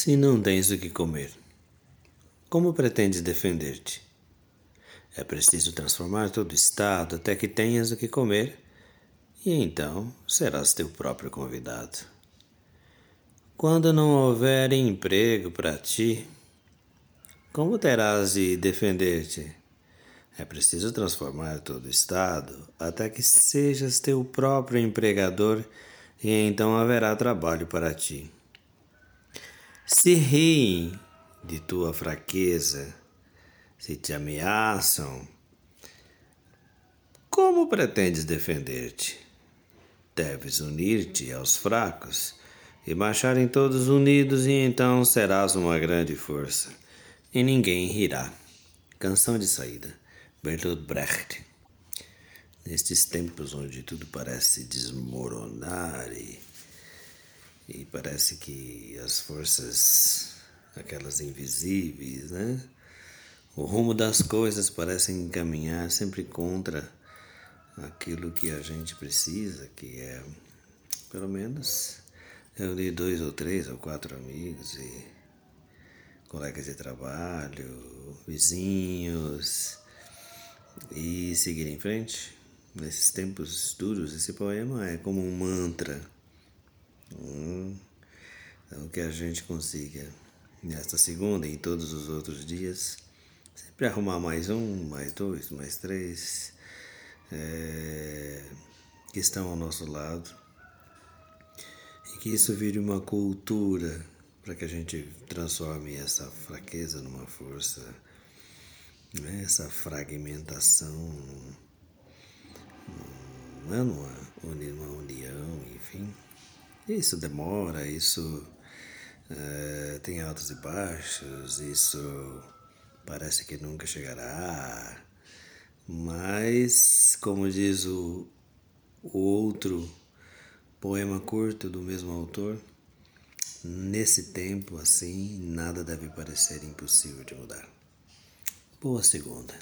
Se não tens o que comer, como pretendes defender-te? É preciso transformar todo o estado até que tenhas o que comer, e então serás teu próprio convidado. Quando não houver emprego para ti, como terás de defender-te? É preciso transformar todo o estado até que sejas teu próprio empregador, e então haverá trabalho para ti. Se riem de tua fraqueza, se te ameaçam, como pretendes defender-te? Deves unir-te aos fracos e marcharem todos unidos, e então serás uma grande força, e ninguém rirá. Canção de saída, Bertolt Brecht. Nestes tempos onde tudo parece desmoronar e e parece que as forças, aquelas invisíveis, né? O rumo das coisas parecem caminhar sempre contra aquilo que a gente precisa, que é, pelo menos, reunir dois ou três ou quatro amigos e colegas de trabalho, vizinhos e seguir em frente. Nesses tempos duros, esse poema é como um mantra então que a gente consiga, nesta segunda e em todos os outros dias, sempre arrumar mais um, mais dois, mais três, é, que estão ao nosso lado. E que isso vire uma cultura para que a gente transforme essa fraqueza numa força, né? essa fragmentação numa, numa união, enfim. Isso demora, isso é, tem altos e baixos, isso parece que nunca chegará. Mas, como diz o, o outro poema curto do mesmo autor, nesse tempo assim, nada deve parecer impossível de mudar. Boa segunda.